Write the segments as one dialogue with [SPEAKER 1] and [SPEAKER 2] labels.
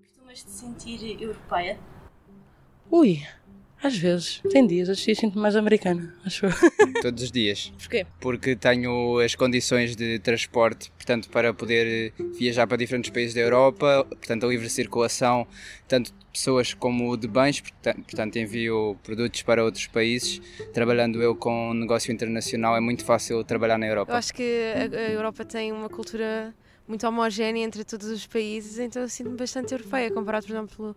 [SPEAKER 1] Costumas te sentir europeia?
[SPEAKER 2] Ui, às vezes. Tem dias, outros dias sinto-me mais americana, acho eu.
[SPEAKER 3] Todos os dias.
[SPEAKER 2] Porquê?
[SPEAKER 3] Porque tenho as condições de transporte, portanto, para poder viajar para diferentes países da Europa, portanto, a livre circulação, tanto de pessoas como de bens, portanto, envio produtos para outros países. Trabalhando eu com um negócio internacional, é muito fácil trabalhar na Europa.
[SPEAKER 4] Eu acho que a, a Europa tem uma cultura muito homogénea entre todos os países, então eu sinto-me bastante europeia, comparado, por exemplo,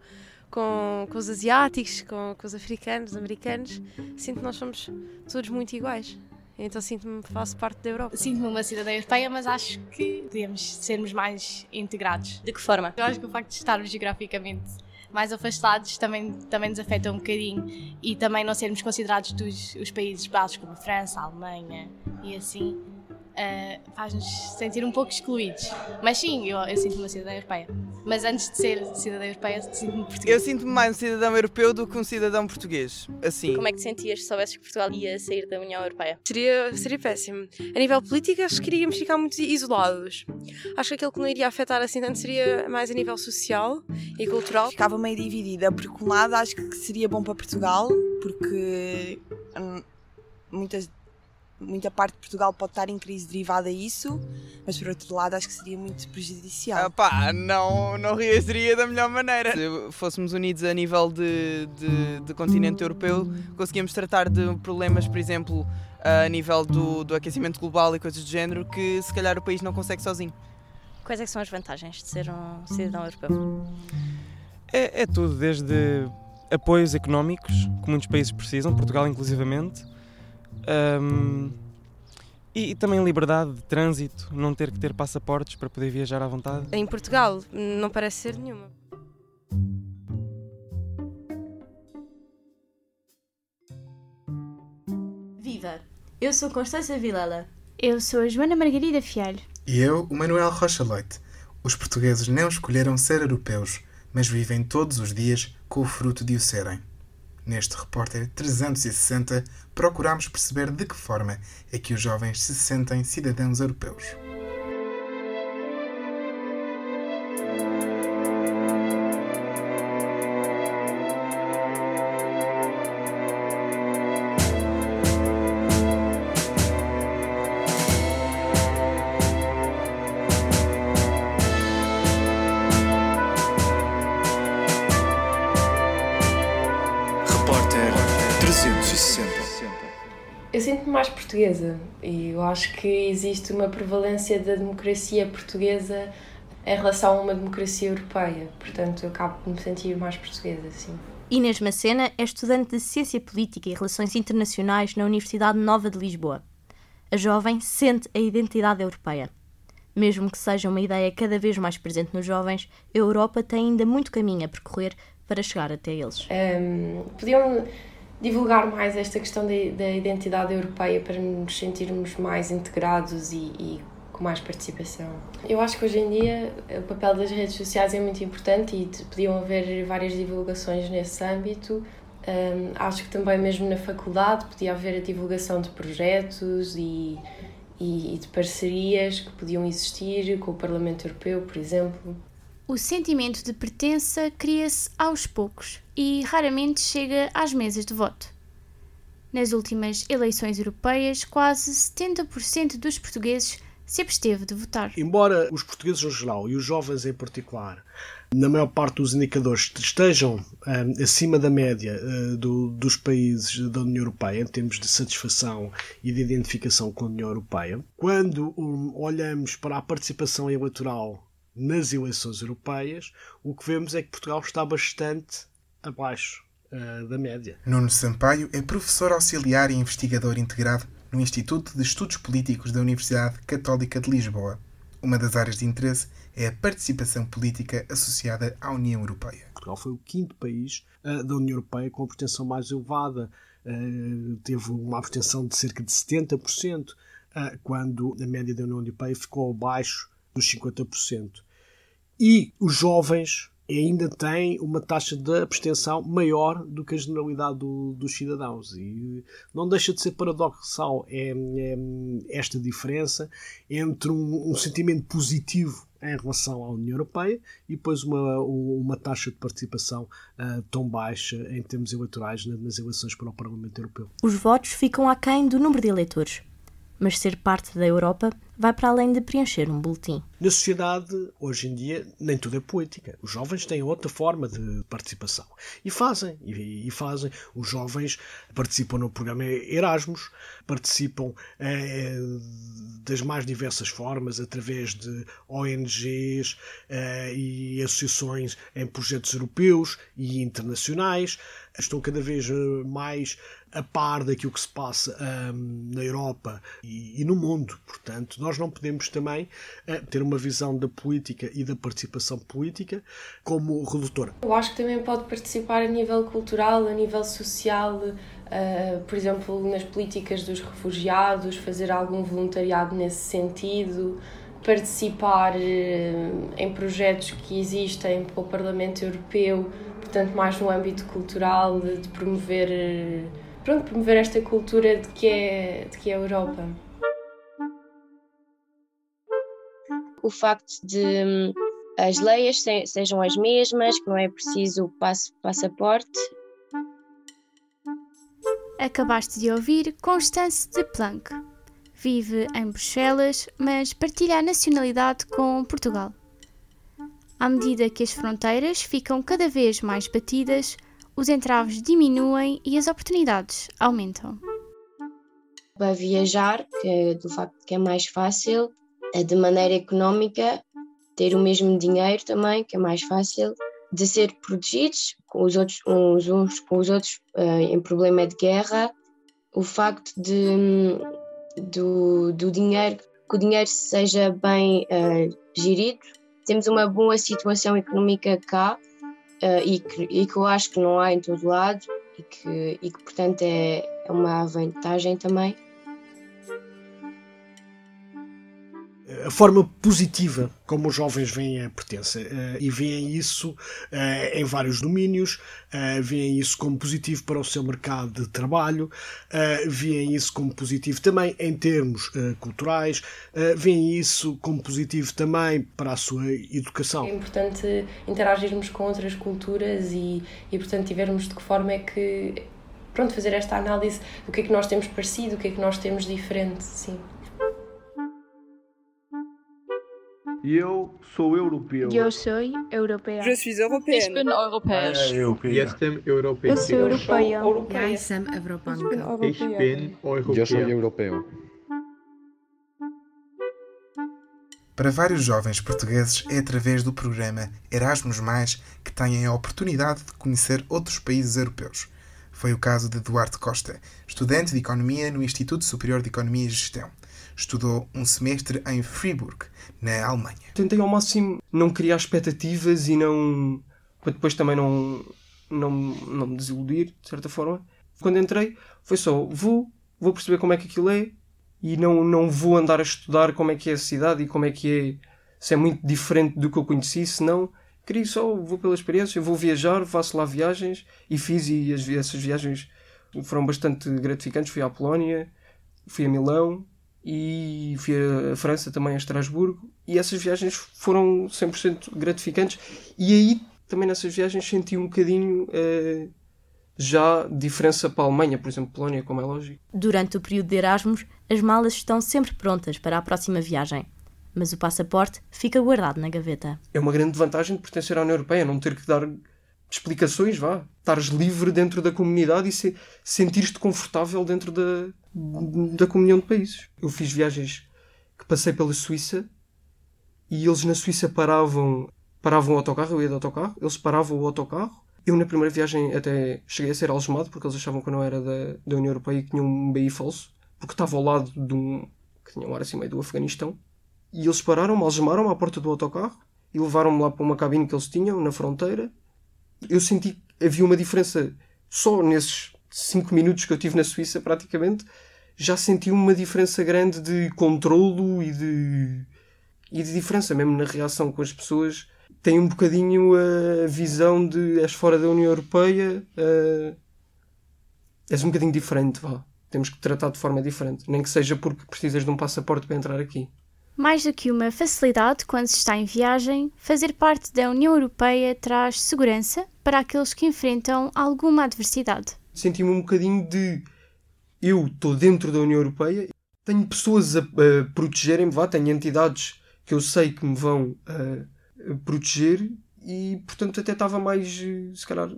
[SPEAKER 4] com, com os asiáticos, com, com os africanos, os americanos. Sinto que nós somos todos muito iguais. Então sinto-me que faço parte da Europa.
[SPEAKER 5] Sinto-me uma cidadã europeia, mas acho que podemos sermos mais integrados.
[SPEAKER 1] De que forma?
[SPEAKER 5] Eu acho que o facto de estarmos geograficamente mais afastados também, também nos afeta um bocadinho e também não sermos considerados dos os países baixos como a França, a Alemanha e assim uh, faz-nos sentir um pouco excluídos. Mas sim, eu, eu sinto-me uma cidadã europeia. Mas antes de ser cidadã europeia, sinto-me portuguesa.
[SPEAKER 6] Eu sinto-me mais um cidadão europeu do que um cidadão português. Assim.
[SPEAKER 1] Como é que te sentias se soubesses que Portugal ia sair da União Europeia?
[SPEAKER 4] Seria, seria péssimo. A nível político, acho que iríamos ficar muito isolados. Acho que aquilo que não iria afetar assim tanto seria mais a nível social e cultural.
[SPEAKER 7] Ficava meio dividida, porque um lado acho que seria bom para Portugal, porque hum, muitas muita parte de Portugal pode estar em crise derivada a isso, mas por outro lado acho que seria muito prejudicial.
[SPEAKER 6] Ah, pá, não, não reagiria da melhor maneira. Se fôssemos unidos a nível de, de, de continente europeu, conseguíamos tratar de problemas, por exemplo, a nível do, do aquecimento global e coisas do género, que se calhar o país não consegue sozinho.
[SPEAKER 1] Quais é são as vantagens de ser um cidadão europeu?
[SPEAKER 8] É, é tudo, desde apoios económicos, que muitos países precisam, Portugal inclusivamente, um, e, e, também liberdade de trânsito, não ter que ter passaportes para poder viajar à vontade.
[SPEAKER 4] Em Portugal não parece ser nenhuma.
[SPEAKER 9] Viva! Eu sou Constância Vilela.
[SPEAKER 10] Eu sou a Joana Margarida Fialho.
[SPEAKER 11] E eu, o Manuel Rocha Leite. Os portugueses não escolheram ser europeus, mas vivem todos os dias com o fruto de o serem. Neste Repórter 360, procuramos perceber de que forma é que os jovens se sentem cidadãos europeus.
[SPEAKER 12] Portuguesa e eu acho que existe uma prevalência da democracia portuguesa em relação a uma democracia europeia. Portanto, eu acabo de me sentir mais portuguesa, sim.
[SPEAKER 9] Inês Macena é estudante de Ciência Política e Relações Internacionais na Universidade Nova de Lisboa. A jovem sente a identidade europeia. Mesmo que seja uma ideia cada vez mais presente nos jovens, a Europa tem ainda muito caminho a percorrer para chegar até eles.
[SPEAKER 12] Um, podiam divulgar mais esta questão da, da identidade europeia para nos sentirmos mais integrados e, e, com mais participação. Eu acho que hoje em dia o papel das redes sociais é muito importante e podiam haver várias divulgações nesse âmbito. Um, acho que também mesmo na faculdade podia haver a divulgação de projetos e, e, e de parcerias que podiam existir com o Parlamento Europeu, por exemplo.
[SPEAKER 10] O sentimento de pertença cria-se aos poucos e raramente chega às mesas de voto. Nas últimas eleições europeias, quase 70% dos portugueses se absteve de votar.
[SPEAKER 13] Embora os portugueses em geral e os jovens em particular, na maior parte dos indicadores, estejam um, acima da média uh, do, dos países da União Europeia em termos de satisfação e de identificação com a União Europeia, quando um, olhamos para a participação eleitoral nas eleições europeias, o que vemos é que Portugal está bastante abaixo uh, da média.
[SPEAKER 11] Nuno Sampaio é professor auxiliar e investigador integrado no Instituto de Estudos Políticos da Universidade Católica de Lisboa. Uma das áreas de interesse é a participação política associada à União Europeia.
[SPEAKER 13] Portugal foi o quinto país uh, da União Europeia com a abstenção mais elevada. Uh, teve uma abstenção de cerca de 70%, quando a média da União Europeia ficou abaixo dos 50%. E os jovens ainda tem uma taxa de abstenção maior do que a generalidade do, dos cidadãos. E não deixa de ser paradoxal é, é esta diferença entre um, um, sentimento positivo em relação à União Europeia e depois uma, uma taxa de participação uh, tão baixa em termos eleitorais nas eleições para o Parlamento Europeu.
[SPEAKER 9] Os votos ficam aquém do número de eleitores mas ser parte da Europa vai para além de preencher um boletim.
[SPEAKER 13] Na sociedade, hoje em dia, nem tudo é política. Os jovens têm outra forma de participação. E fazem, e, e fazem. Os jovens participam no programa Erasmus, participam eh, das mais diversas formas, através de ONGs eh, e associações em projetos europeus e internacionais. Estão cada vez mais a par daquilo que se passa um, na Europa e, e, no mundo. Portanto, nós não podemos também uh, ter uma visão da política e da participação política como redutora.
[SPEAKER 12] Eu acho que também pode participar a nível cultural, a nível social, uh, por exemplo, nas políticas dos refugiados, fazer algum voluntariado nesse sentido participar uh, em projetos que existem para o Parlamento Europeu, portanto, mais no âmbito cultural, de, promover pronto, promover esta cultura de que é, de que é a Europa.
[SPEAKER 14] O facto de hum, as leis sejam as mesmas, que não é preciso passo, passaporte.
[SPEAKER 10] Acabaste de ouvir Constance de Planck. Vive em Bruxelas, mas partilha a nacionalidade com Portugal. À medida que as fronteiras ficam cada vez mais batidas, os entraves diminuem e as oportunidades aumentam.
[SPEAKER 14] Para viajar, que é do facto que é mais fácil, de maneira económica, ter o mesmo dinheiro também, que é mais fácil, de ser protegidos com os outros, uns, uns com os outros uh, em problema de guerra, o facto de, do, do dinheiro, que o dinheiro seja bem uh, gerido. Temos uma boa situação económica cá, uh, e, que, e que eu acho que não há em todo lado e que, e que portanto é, é uma vantagem também.
[SPEAKER 13] A forma positiva como os jovens veem a pertença uh, e veem isso uh, em vários domínios, uh, veem isso como positivo para o seu mercado de trabalho, veem isso como positivo também em termos culturais, veem isso como positivo também para a sua educação.
[SPEAKER 12] É importante interagirmos com outras culturas e, e portanto, tivermos de que forma é que pronto, fazer esta análise do que é que nós temos parecido, o que é que nós temos diferente, sim.
[SPEAKER 15] Eu sou europeu.
[SPEAKER 16] Eu sou europeia.
[SPEAKER 17] Je suis européenne.
[SPEAKER 18] Ich bin europäisch.
[SPEAKER 19] Jestem europeu.
[SPEAKER 16] Eu sou europeia.
[SPEAKER 20] Ja sam Evropanka.
[SPEAKER 19] Ich bin europeu.
[SPEAKER 21] Eu sou europeu.
[SPEAKER 11] Para vários jovens portugueses é através do programa Erasmus+, que têm a oportunidade de conhecer outros países europeus. Foi o caso de Duarte Costa, estudante de Economia no Instituto Superior de Economia e Gestão. Estudou um semestre em Fribourg, na Alemanha.
[SPEAKER 8] Tentei ao máximo não criar expectativas e não. para depois também não, não, não me desiludir, de certa forma. Quando entrei, foi só vou, vou perceber como é que aquilo é e não, não vou andar a estudar como é que é a cidade e como é que é. se é muito diferente do que eu conheci, senão queria só, vou pela experiência, vou viajar, faço lá viagens e fiz e as, essas viagens foram bastante gratificantes. Fui à Polónia, fui a Milão, e fui a França também, a Estrasburgo, e essas viagens foram 100% gratificantes. E aí, também nessas viagens, senti um bocadinho uh, já diferença para a Alemanha, por exemplo, Polónia, como é lógico.
[SPEAKER 9] Durante o período de Erasmus, as malas estão sempre prontas para a próxima viagem, mas o passaporte fica guardado na gaveta.
[SPEAKER 8] É uma grande vantagem de pertencer à União Europeia, não ter que dar explicações, vá. Estares livre dentro da comunidade e se, sentir-te confortável dentro da, da comunhão de países. Eu fiz viagens que passei pela Suíça e eles na Suíça paravam, paravam o autocarro, eu ia de autocarro, eles paravam o autocarro. Eu na primeira viagem até cheguei a ser algemado porque eles achavam que eu não era da, da União Europeia e que tinha um BI falso, porque estava ao lado de um que tinha um ar assim meio do Afeganistão. E eles pararam-me, algemaram-me à porta do autocarro e levaram-me lá para uma cabine que eles tinham na fronteira. Eu senti havia uma diferença só nesses 5 minutos que eu tive na Suíça, praticamente, já senti uma diferença grande de controlo e de, e de diferença mesmo na reação com as pessoas. tem um bocadinho a visão de és fora da União Europeia, uh, és um bocadinho diferente, vá. Temos que tratar de forma diferente, nem que seja porque precisas de um passaporte para entrar aqui.
[SPEAKER 10] Mais do que uma facilidade quando se está em viagem, fazer parte da União Europeia traz segurança para aqueles que enfrentam alguma adversidade.
[SPEAKER 8] Senti-me um bocadinho de eu estou dentro da União Europeia, tenho pessoas a, a protegerem-me, tenho entidades que eu sei que me vão uh, proteger e, portanto, até estava mais, se calhar,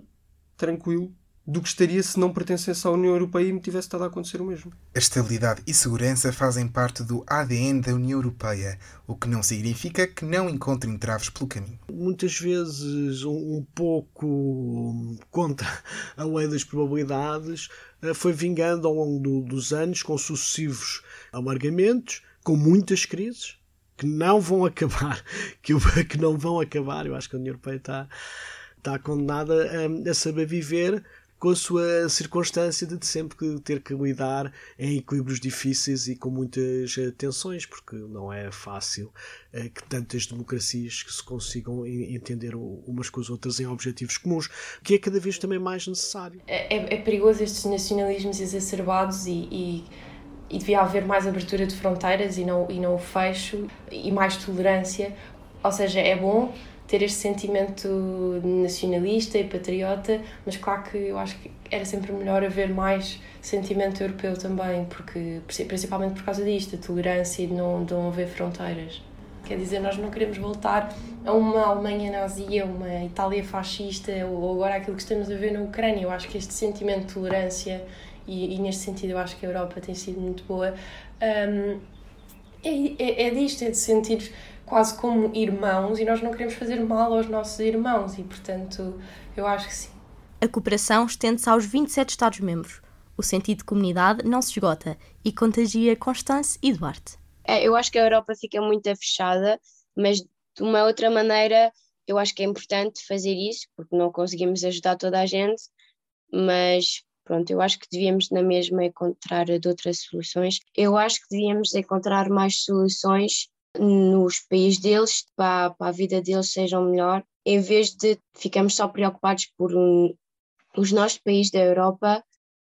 [SPEAKER 8] tranquilo do que estaria se não pertencesse à União Europeia e me tivesse estado a acontecer o mesmo.
[SPEAKER 11] A estabilidade e segurança fazem parte do ADN da União Europeia, o que não significa que não encontrem traves pelo caminho.
[SPEAKER 13] Muitas vezes, um pouco contra a lei das probabilidades, eh, foi vingando ao longo do, dos anos com sucessivos amargamentos, com muitas crises que não vão acabar, que, que não vão acabar. Eu acho que a União Europeia está, está condenada a, a saber viver com a sua circunstância de sempre ter que lidar em equilíbrios difíceis e com muitas eh, tensões, porque não é fácil é, que tantas democracias que se consigam entender umas com as outras em objetivos comuns, que é cada vez também mais necessário.
[SPEAKER 12] É, é, é perigoso estes nacionalismos exacerbados e, e, e, devia haver mais abertura de fronteiras e não, e não o fecho e mais tolerância. Ou seja, é bom ter este sentimento nacionalista e patriota, mas claro que eu acho que era sempre melhor haver mais sentimento europeu também, porque principalmente por causa disto, a tolerância e de não, de não haver fronteiras. Quer dizer, nós não queremos voltar a uma Alemanha nazi, a uma Itália fascista, ou agora aquilo que estamos a ver na Ucrânia. Eu acho que este sentimento de tolerância, e, e neste sentido eu acho que a Europa tem sido muito boa, um, é, é, é disto, é de sentir quase como irmãos e nós não queremos fazer mal aos nossos irmãos e, portanto, eu acho que sim.
[SPEAKER 9] A cooperação estende-se aos 27 Estados-membros. O sentido de comunidade não se esgota e contagia Constance e Duarte.
[SPEAKER 14] É, eu acho que a Europa fica muito fechada, mas de uma outra maneira eu acho que é importante fazer isso, porque não conseguimos ajudar toda a gente, mas pronto, eu acho que devíamos na mesma encontrar de outras soluções. Eu acho que devíamos encontrar mais soluções nos países deles, para, para a vida deles seja melhor, em vez de ficarmos só preocupados por um, os nossos países da Europa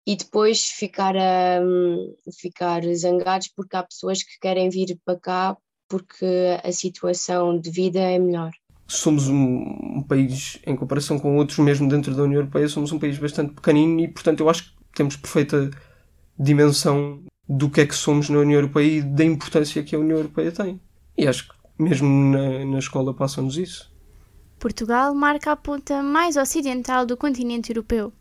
[SPEAKER 14] e depois ficar, um, ficar zangados porque há pessoas que querem vir para cá porque a situação de vida é melhor.
[SPEAKER 8] Somos um, um país, em comparação com outros, mesmo dentro da União Europeia, somos um país bastante pequenino e, portanto, eu acho que temos perfeita dimensão do que é que somos na União Europeia e da importância que a União Europeia tem. E acho que mesmo na, na escola passam-nos isso.
[SPEAKER 10] Portugal marca a ponta mais ocidental do continente europeu.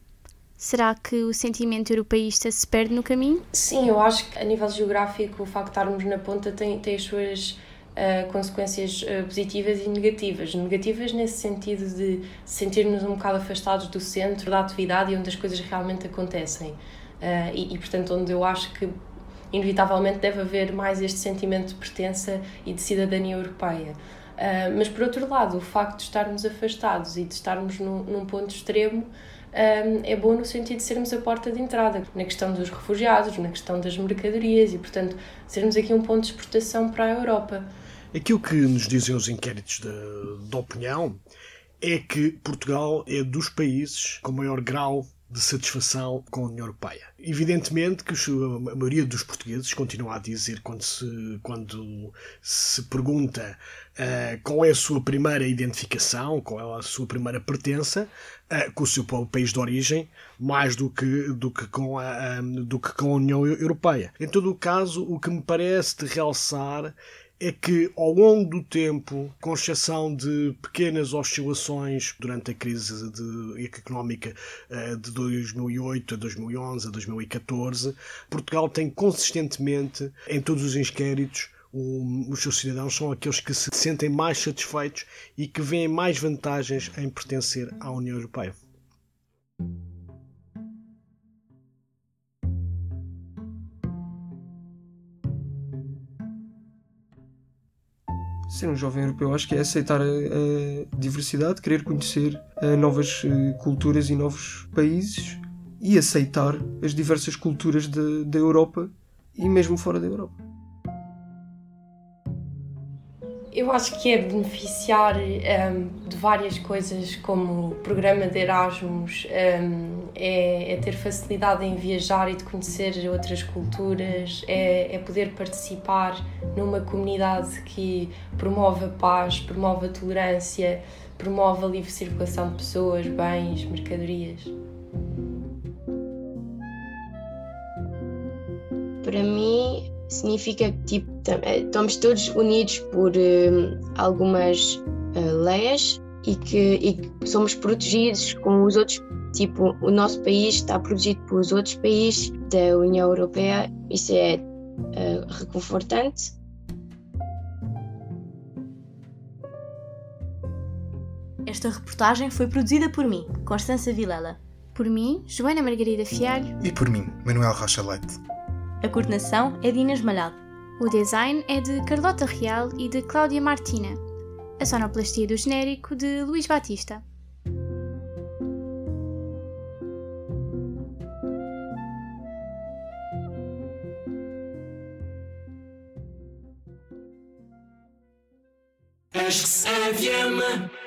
[SPEAKER 10] Será que o sentimento europeísta se perde no caminho?
[SPEAKER 12] Sim, eu acho que a nível geográfico o facto de estarmos na ponta tem, tem as suas uh, consequências uh, positivas e negativas. Negativas nesse sentido de sentirmos um bocado afastados do centro da atividade e onde as coisas realmente acontecem. Uh, e, e, portanto, onde eu acho que inevitavelmente deve haver mais este sentimento de pertença e de cidadania europeia. Uh, mas por outro lado, o facto de estarmos afastados e de estarmos num, num ponto extremo um, é bom no sentido de sermos a porta de entrada na questão dos refugiados, na questão das mercadorias e, portanto, sermos aqui um ponto de exportação para a Europa.
[SPEAKER 13] Aquilo que nos dizem os inquéritos de opinião é que Portugal é dos países com maior grau de satisfação com a União Europeia. Evidentemente que a maioria dos portugueses continua a dizer, quando se, quando se pergunta uh, qual é a sua primeira identificação, qual é a sua primeira pertença, uh, com o seu país de origem, mais do que, do, que com a, do que com a União Europeia. Em todo o caso, o que me parece de realçar é que ao longo do tempo, com exceção de pequenas oscilações durante a crise de, económica eh, de 2008 a 2011 a 2014, Portugal tem consistentemente, em todos os inquéritos, os seus cidadãos são aqueles que se sentem mais satisfeitos e que veem mais vantagens em pertencer à União Europeia.
[SPEAKER 8] Ser um jovem europeu acho que é aceitar a, a diversidade, querer conhecer uh, novas uh, culturas e novos países e aceitar as diversas culturas da Europa e mesmo fora da Europa.
[SPEAKER 12] Eu acho que é beneficiar um, de várias coisas, como o programa de Erasmus, um, é, é, ter facilidade em viajar e de conhecer outras culturas, é, é, poder participar numa comunidade que promove a paz, promove a tolerância, promove a livre circulação de pessoas, bens, mercadorias.
[SPEAKER 14] Para mim, significa que tipo, eh, estamos todos unidos por uh, algumas uh, leis e que, e que, somos protegidos com os outros. Tipo, o nosso país está protegido pelos outros países da União Europeia. Isso é uh, reconfortante.
[SPEAKER 9] Esta reportagem foi produzida por mim, Constança Vilela.
[SPEAKER 10] Por mim, Joana Margarida Fialho.
[SPEAKER 11] E por mim, Manuel Rocha Leite.
[SPEAKER 9] A coordenação é de Inês Malhado.
[SPEAKER 10] O design é de Carlota Real e de Cláudia Martina. A sonoplastia do genérico de Luís Batista.
[SPEAKER 18] Acho que